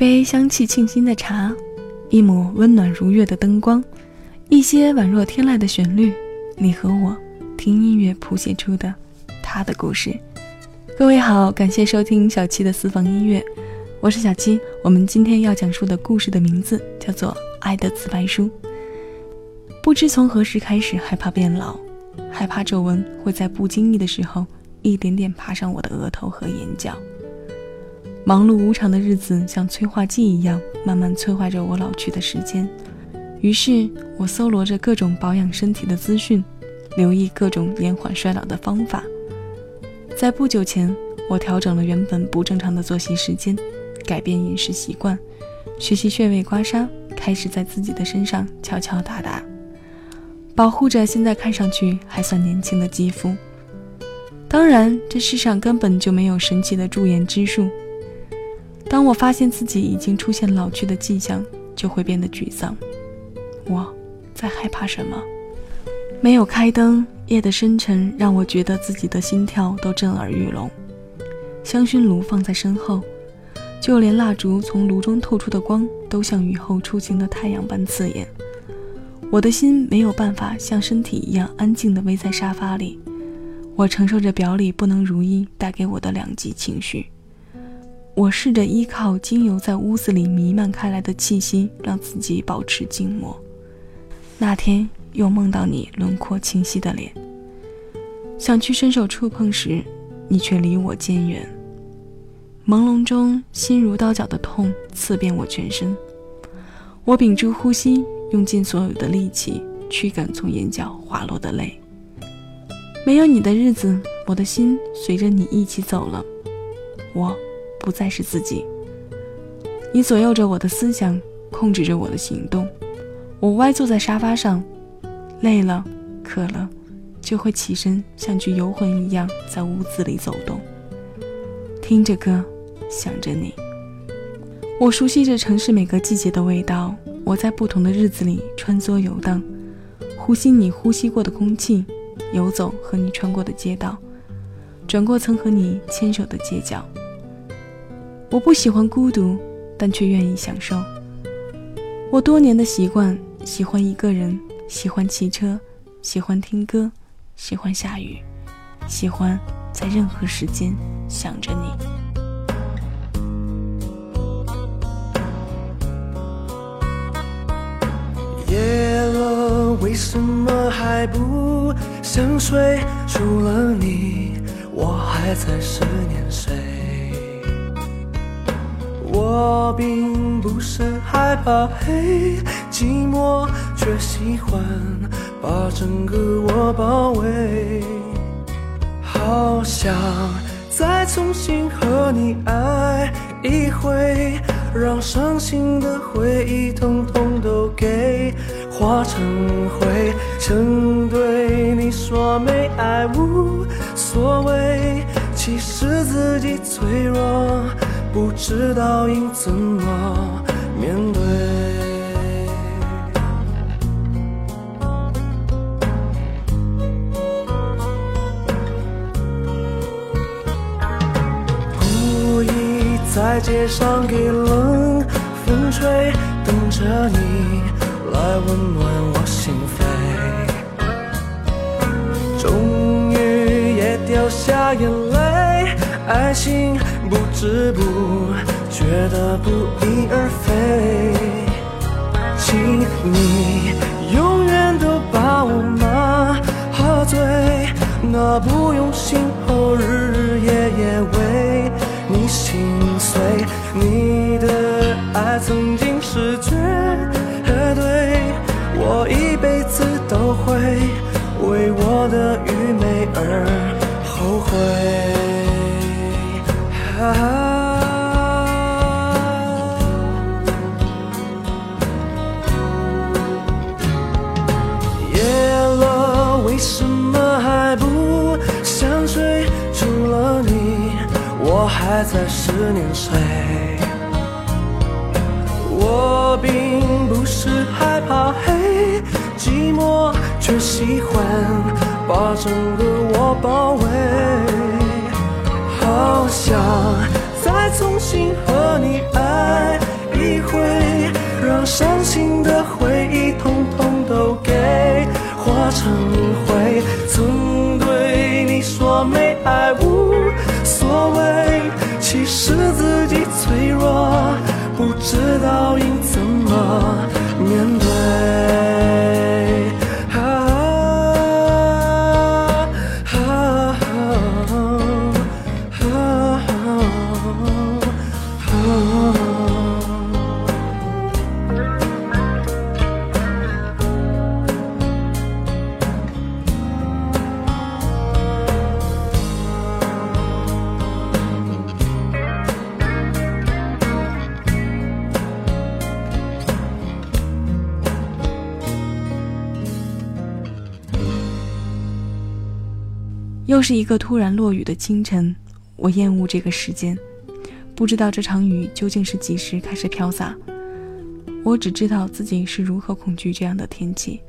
杯香气沁心的茶，一抹温暖如月的灯光，一些宛若天籁的旋律，你和我听音乐谱写出的他的故事。各位好，感谢收听小七的私房音乐，我是小七。我们今天要讲述的故事的名字叫做《爱的自白书》。不知从何时开始害怕变老，害怕皱纹会在不经意的时候一点点爬上我的额头和眼角。忙碌无常的日子像催化剂一样，慢慢催化着我老去的时间。于是我搜罗着各种保养身体的资讯，留意各种延缓衰老的方法。在不久前，我调整了原本不正常的作息时间，改变饮食习惯，学习穴位刮痧，开始在自己的身上敲敲打打，保护着现在看上去还算年轻的肌肤。当然，这世上根本就没有神奇的驻颜之术。当我发现自己已经出现老去的迹象，就会变得沮丧。我在害怕什么？没有开灯。夜的深沉让我觉得自己的心跳都震耳欲聋，香薰炉放在身后，就连蜡烛从炉中透出的光都像雨后初晴的太阳般刺眼。我的心没有办法像身体一样安静地偎在沙发里，我承受着表里不能如意带给我的两极情绪。我试着依靠精油在屋子里弥漫开来的气息，让自己保持静默。那天。又梦到你轮廓清晰的脸，想去伸手触碰时，你却离我渐远。朦胧中，心如刀绞的痛刺遍我全身。我屏住呼吸，用尽所有的力气驱赶从眼角滑落的泪。没有你的日子，我的心随着你一起走了。我不再是自己。你左右着我的思想，控制着我的行动。我歪坐在沙发上。累了，渴了，就会起身，像具游魂一样在屋子里走动，听着歌，想着你。我熟悉着城市每个季节的味道，我在不同的日子里穿梭游荡，呼吸你呼吸过的空气，游走和你穿过的街道，转过曾和你牵手的街角。我不喜欢孤独，但却愿意享受。我多年的习惯，喜欢一个人。喜欢骑车，喜欢听歌，喜欢下雨，喜欢在任何时间想着你。夜了，为什么还不想睡？除了你，我还在思念谁？我并不是害怕黑。寂寞，却喜欢把整个我包围。好想再重新和你爱一回，让伤心的回忆统统都给化成灰。曾对你说没爱无所谓，其实自己脆弱，不知道应怎么面对。故意在街上给冷风吹，等着你来温暖我心扉。终于也掉下眼泪，爱情不知不觉的不翼而飞。请你永远都把我喝醉，那不用心后日日夜夜为你心碎。你的爱曾经是绝对，我一辈子都会为我的愚昧而后悔。的年岁。我并不是害怕黑，寂寞却喜欢把整个我包围。好想再重新和你爱一回，让伤心的回忆统统都给化成灰。曾对你说没爱无。是一个突然落雨的清晨，我厌恶这个时间，不知道这场雨究竟是几时开始飘洒。我只知道自己是如何恐惧这样的天气。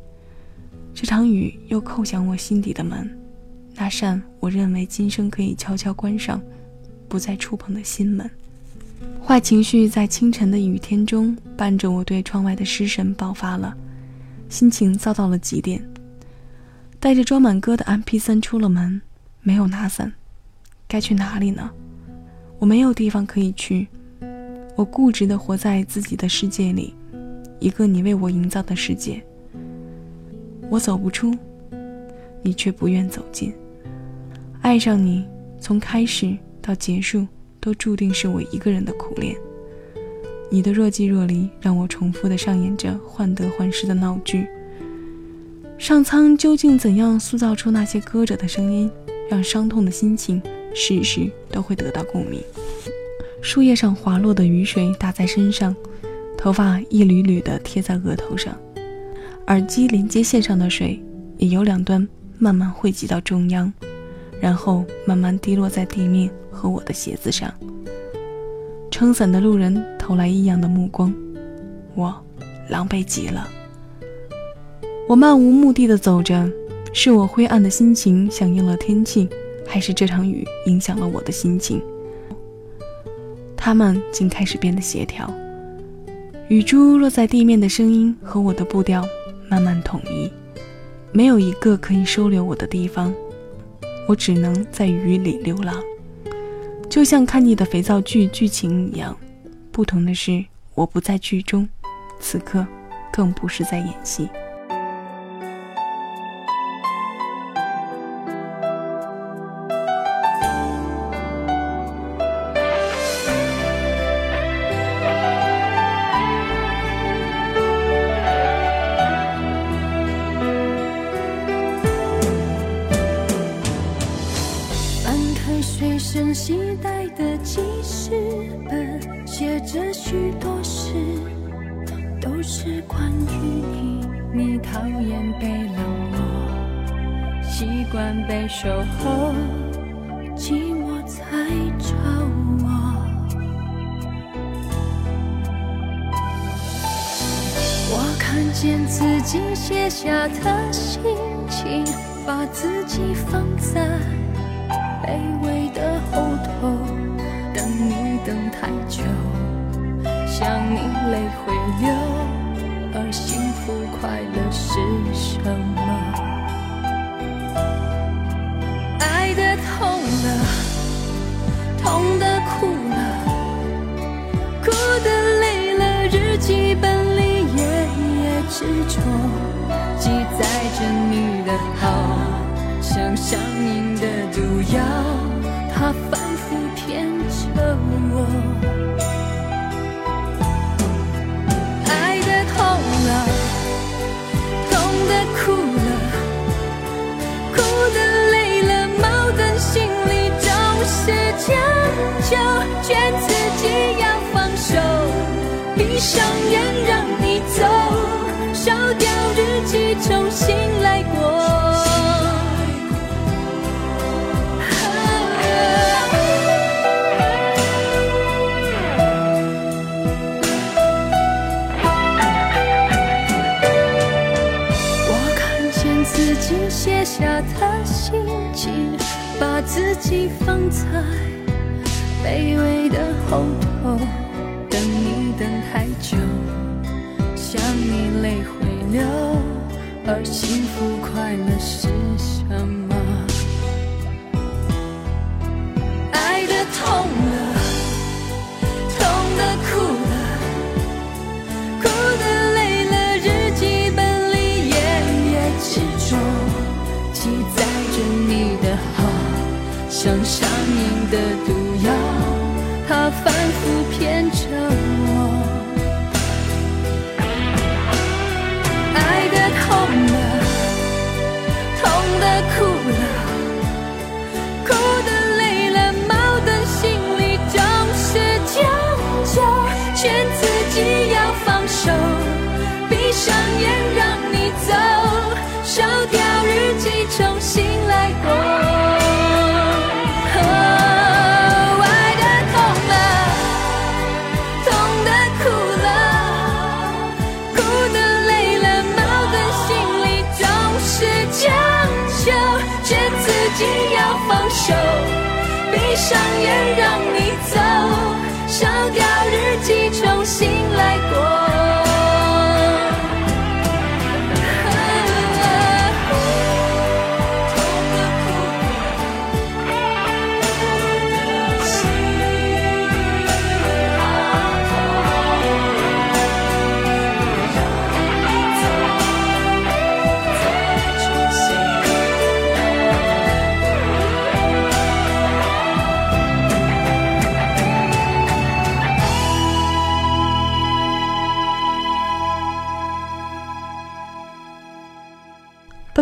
这场雨又叩响我心底的门，那扇我认为今生可以悄悄关上，不再触碰的心门。坏情绪在清晨的雨天中，伴着我对窗外的失神爆发了，心情糟到了极点。带着装满歌的 MP3 出了门。没有拿伞，该去哪里呢？我没有地方可以去，我固执地活在自己的世界里，一个你为我营造的世界。我走不出，你却不愿走进。爱上你，从开始到结束，都注定是我一个人的苦恋。你的若即若离，让我重复地上演着患得患失的闹剧。上苍究竟怎样塑造出那些歌者的声音？让伤痛的心情时时都会得到共鸣。树叶上滑落的雨水打在身上，头发一缕缕的贴在额头上，耳机连接线上的水也由两端慢慢汇集到中央，然后慢慢滴落在地面和我的鞋子上。撑伞的路人投来异样的目光，我狼狈极了。我漫无目的的走着。是我灰暗的心情响应了天气，还是这场雨影响了我的心情？它们竟开始变得协调，雨珠落在地面的声音和我的步调慢慢统一，没有一个可以收留我的地方，我只能在雨里流浪，就像看腻的肥皂剧剧情一样。不同的是，我不在剧中，此刻更不是在演戏。见自己写下的心情，把自己放在卑微的后头，等你等太久。想你泪会流，而幸福快乐是什么？爱的痛了，痛的哭了，哭的累了，日记本始终记载着你的好像上瘾的毒药它反复骗着我爱的痛了。痛的哭了哭的累了。矛盾心里总是强求劝自己要放手闭上眼让你走下的心情，把自己放在。卑微的后头，等你等太久，想你泪会流，而幸福快乐是什么？爱的痛了，的赌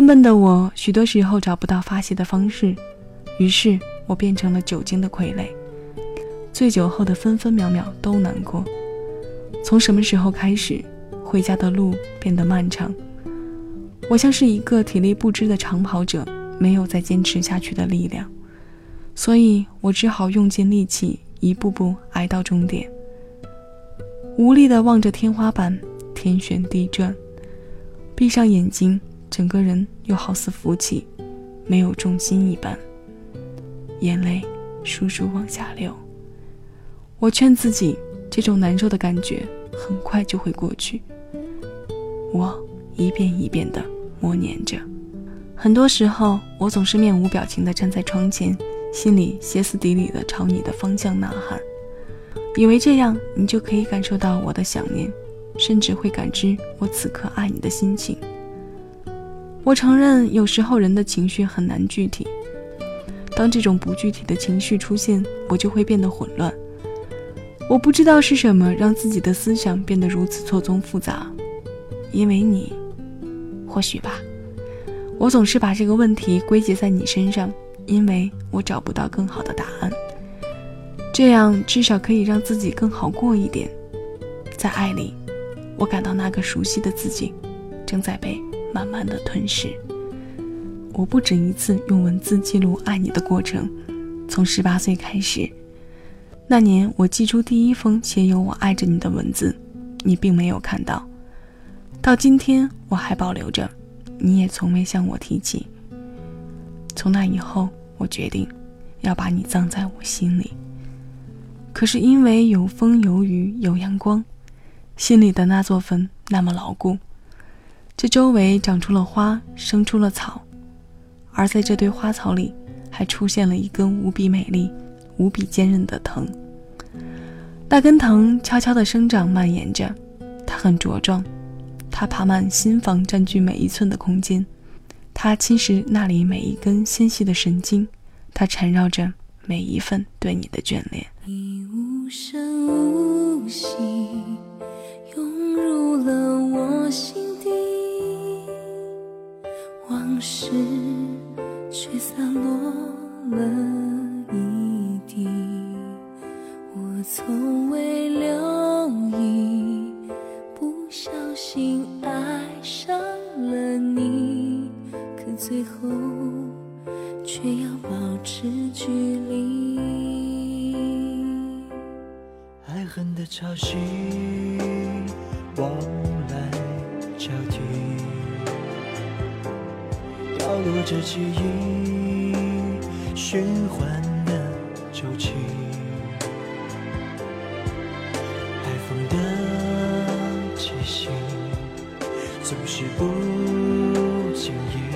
笨笨的我，许多时候找不到发泄的方式，于是我变成了酒精的傀儡。醉酒后的分分秒秒都难过。从什么时候开始，回家的路变得漫长？我像是一个体力不支的长跑者，没有再坚持下去的力量，所以我只好用尽力气，一步步挨到终点。无力地望着天花板，天旋地转，闭上眼睛。整个人又好似浮起，没有重心一般，眼泪簌簌往下流。我劝自己，这种难受的感觉很快就会过去。我一遍一遍地默念着。很多时候，我总是面无表情地站在窗前，心里歇斯底里地朝你的方向呐喊，以为这样你就可以感受到我的想念，甚至会感知我此刻爱你的心情。我承认，有时候人的情绪很难具体。当这种不具体的情绪出现，我就会变得混乱。我不知道是什么让自己的思想变得如此错综复杂。因为你，或许吧。我总是把这个问题归结在你身上，因为我找不到更好的答案。这样至少可以让自己更好过一点。在爱里，我感到那个熟悉的自己，正在被。慢慢的吞噬。我不止一次用文字记录爱你的过程，从十八岁开始，那年我寄出第一封写有“我爱着你”的文字，你并没有看到。到今天我还保留着，你也从未向我提起。从那以后，我决定要把你葬在我心里。可是因为有风有雨有阳光，心里的那座坟那么牢固。这周围长出了花，生出了草，而在这堆花草里，还出现了一根无比美丽、无比坚韧的藤。那根藤悄悄地生长、蔓延着，它很茁壮，它爬满心房，占据每一寸的空间，它侵蚀那里每一根纤细的神经，它缠绕着每一份对你的眷恋。你无声无息，涌入了我心。往事却散落了一地，我从未留意，不小心爱上了你，可最后却要保持距离。爱恨的潮汐，往来交替。掉落着记忆，循环的周期。海风的气息，总是不经意，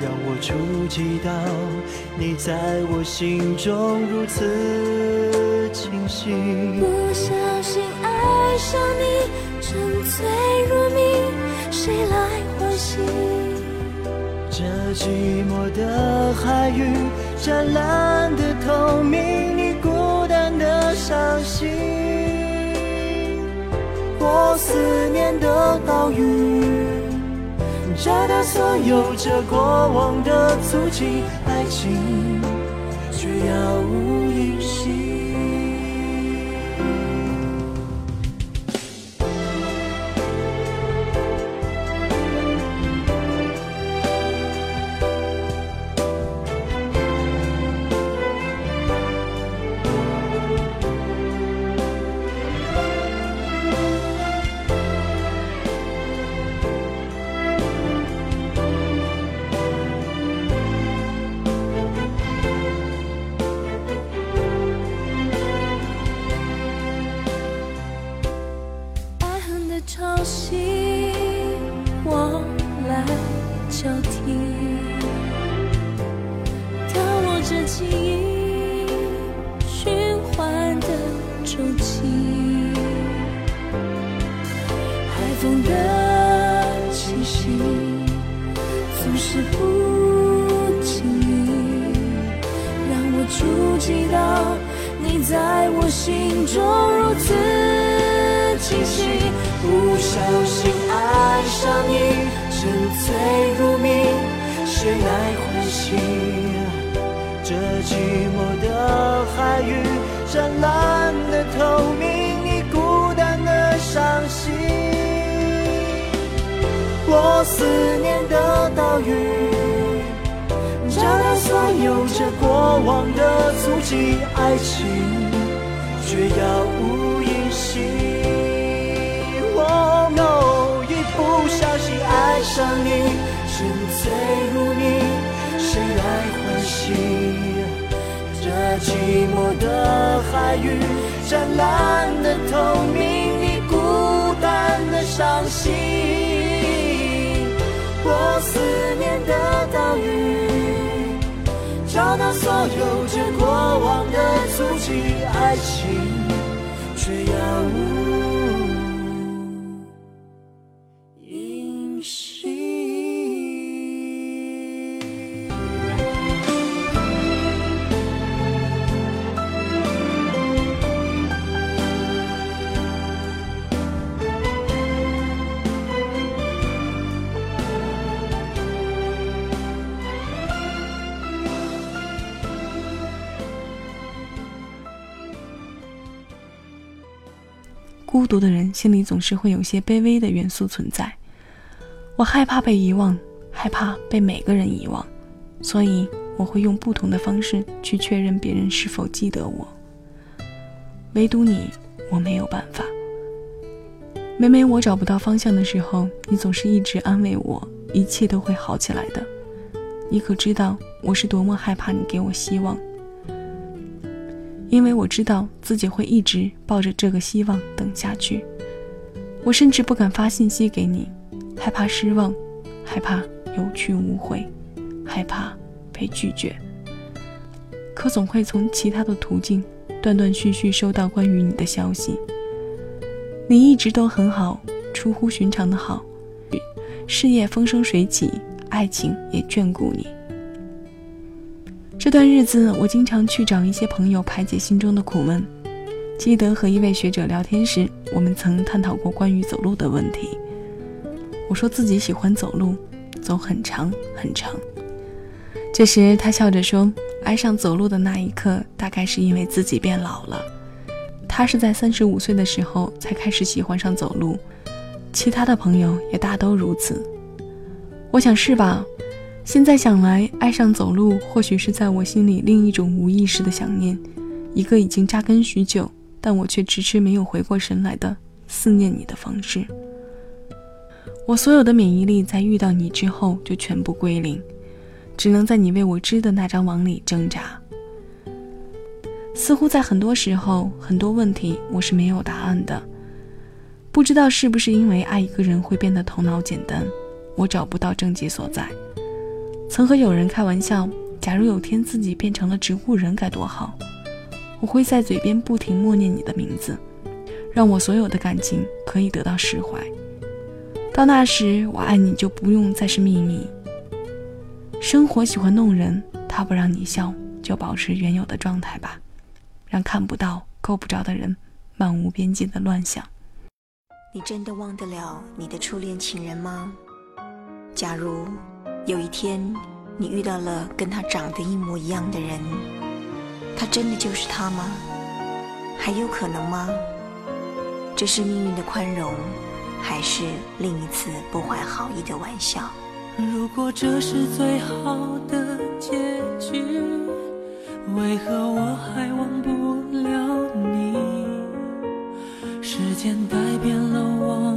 让我触及到你在我心中如此清晰。不小心爱上你，沉醉如迷，谁来唤醒？寂寞的海域，湛蓝的透明，你孤单的伤心，我思念的岛屿。找到所有这过往的足迹，爱情爱情。却杳无音信。哦，no，一不小心爱上你，沉醉如迷，谁来唤醒？这寂寞的海域，湛蓝的透明，你孤单的伤心。我思念的岛屿，找到所有这过往的足迹，爱情。却杳无孤独的人心里总是会有些卑微的元素存在。我害怕被遗忘，害怕被每个人遗忘，所以我会用不同的方式去确认别人是否记得我。唯独你，我没有办法。每每我找不到方向的时候，你总是一直安慰我，一切都会好起来的。你可知道我是多么害怕你给我希望？因为我知道自己会一直抱着这个希望等下去，我甚至不敢发信息给你，害怕失望，害怕有去无回，害怕被拒绝。可总会从其他的途径断断续续收到关于你的消息。你一直都很好，出乎寻常的好，事业风生水起，爱情也眷顾你。这段日子，我经常去找一些朋友排解心中的苦闷。记得和一位学者聊天时，我们曾探讨过关于走路的问题。我说自己喜欢走路，走很长很长。这时他笑着说：“爱上走路的那一刻，大概是因为自己变老了。他是在三十五岁的时候才开始喜欢上走路，其他的朋友也大都如此。我想是吧。”现在想来，爱上走路，或许是在我心里另一种无意识的想念，一个已经扎根许久，但我却迟迟没有回过神来的思念你的方式。我所有的免疫力在遇到你之后就全部归零，只能在你为我织的那张网里挣扎。似乎在很多时候，很多问题我是没有答案的。不知道是不是因为爱一个人会变得头脑简单，我找不到症结所在。曾和有人开玩笑，假如有天自己变成了植物人该多好。我会在嘴边不停默念你的名字，让我所有的感情可以得到释怀。到那时，我爱你就不用再是秘密。生活喜欢弄人，他不让你笑，就保持原有的状态吧，让看不到、够不着的人漫无边际的乱想。你真的忘得了你的初恋情人吗？假如有一天你遇到了跟他长得一模一样的人，他真的就是他吗？还有可能吗？这是命运的宽容。还是另一次不怀好意的玩笑。如果这是最好的结局，为何我还忘不了你？时间改变了我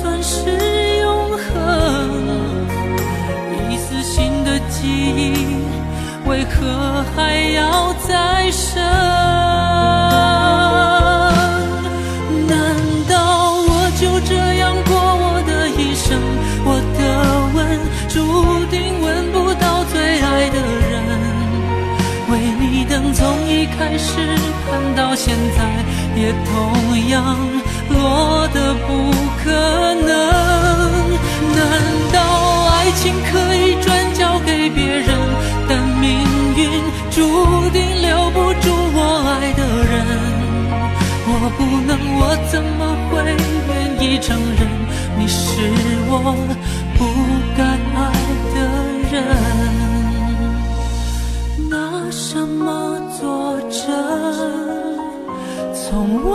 算是永恒。一丝新的记忆，为何还要再生？难道我就这样过我的一生？我的吻注定吻不到最爱的人，为你等从一开始。盼到现在，也同样落得不可注定留不住我爱的人。我不能，我怎么会愿意承认你是我不该爱的人？拿什么作证？从未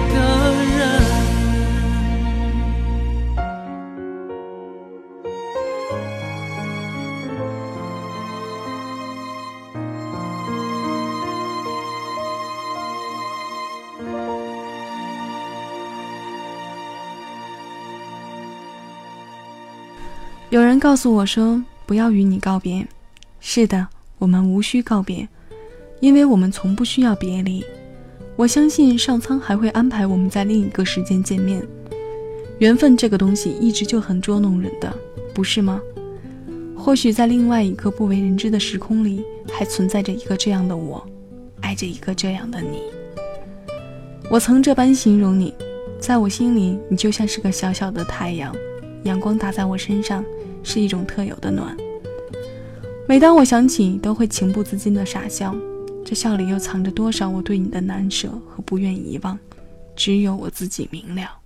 有人告诉我说：“不要与你告别。”是的，我们无需告别，因为我们从不需要别离。我相信上苍还会安排我们在另一个时间见面。缘分这个东西一直就很捉弄人的，不是吗？或许在另外一个不为人知的时空里，还存在着一个这样的我，爱着一个这样的你。我曾这般形容你，在我心里，你就像是个小小的太阳，阳光打在我身上，是一种特有的暖。每当我想起，都会情不自禁的傻笑，这笑里又藏着多少我对你的难舍和不愿遗忘，只有我自己明了。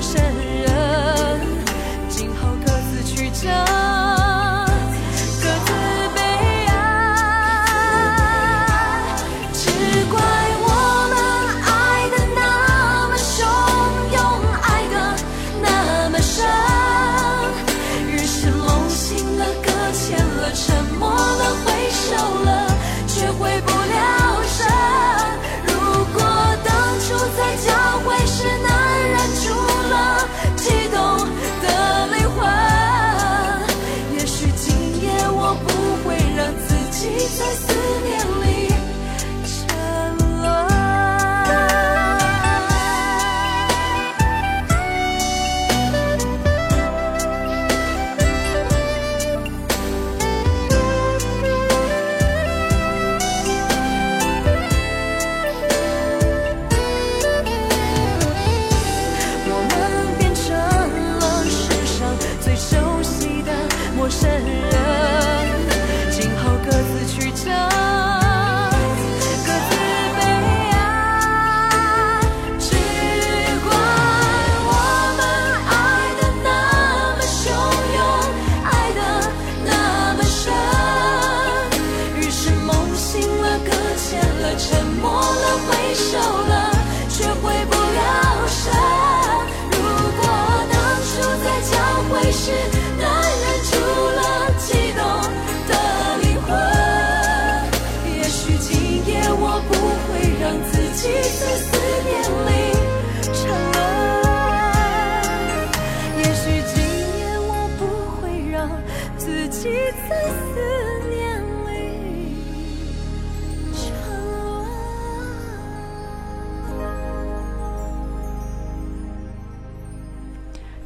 身。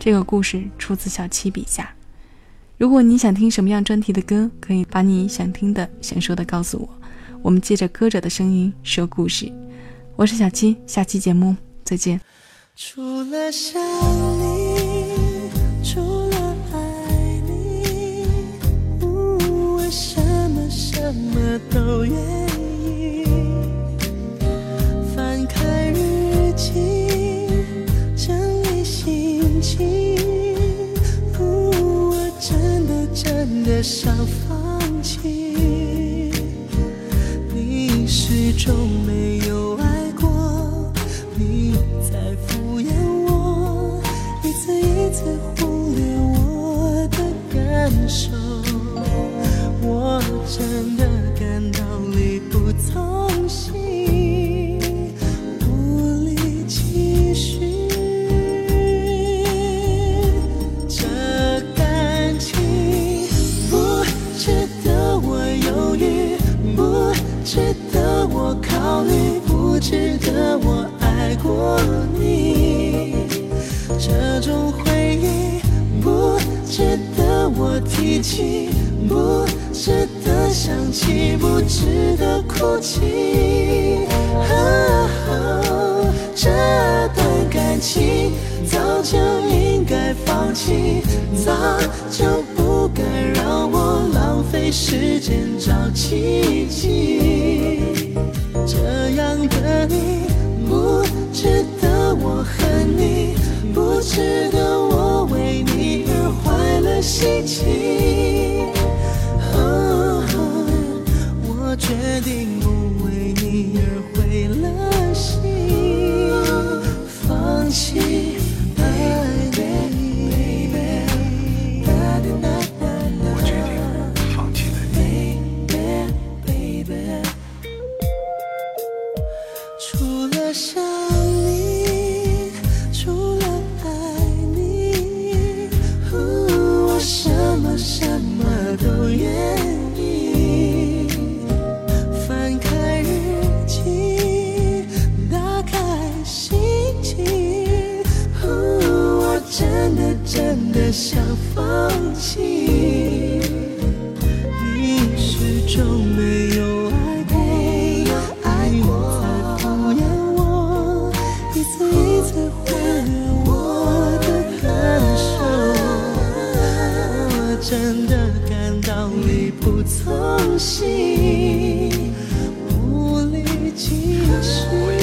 这个故事出自小七笔下。如果你想听什么样专题的歌，可以把你想听的、想说的告诉我，我们借着歌者的声音说故事。我是小七，下期节目再见。除了想你，除了爱你，我什么什么都愿意。想放弃。你始终没该放弃，早就不该让我浪费时间找奇迹。这样的你不值得我恨你，不值得我为你而坏了心情。哦我决定不为你而毁了心，放弃就没有爱过，你在敷衍我，一次一次忽略我的感受，我真的感到力不从心，无力继续。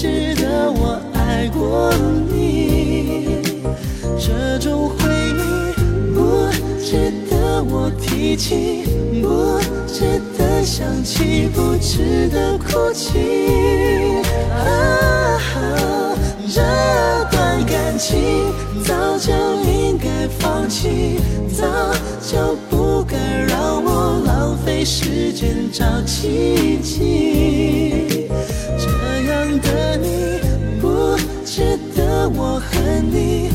值得我爱过你。这种回忆不值得我提起，不值得想起，不值得哭泣。啊，这段感情早就应该放弃，早就不该让我浪费时间找奇迹。恨你，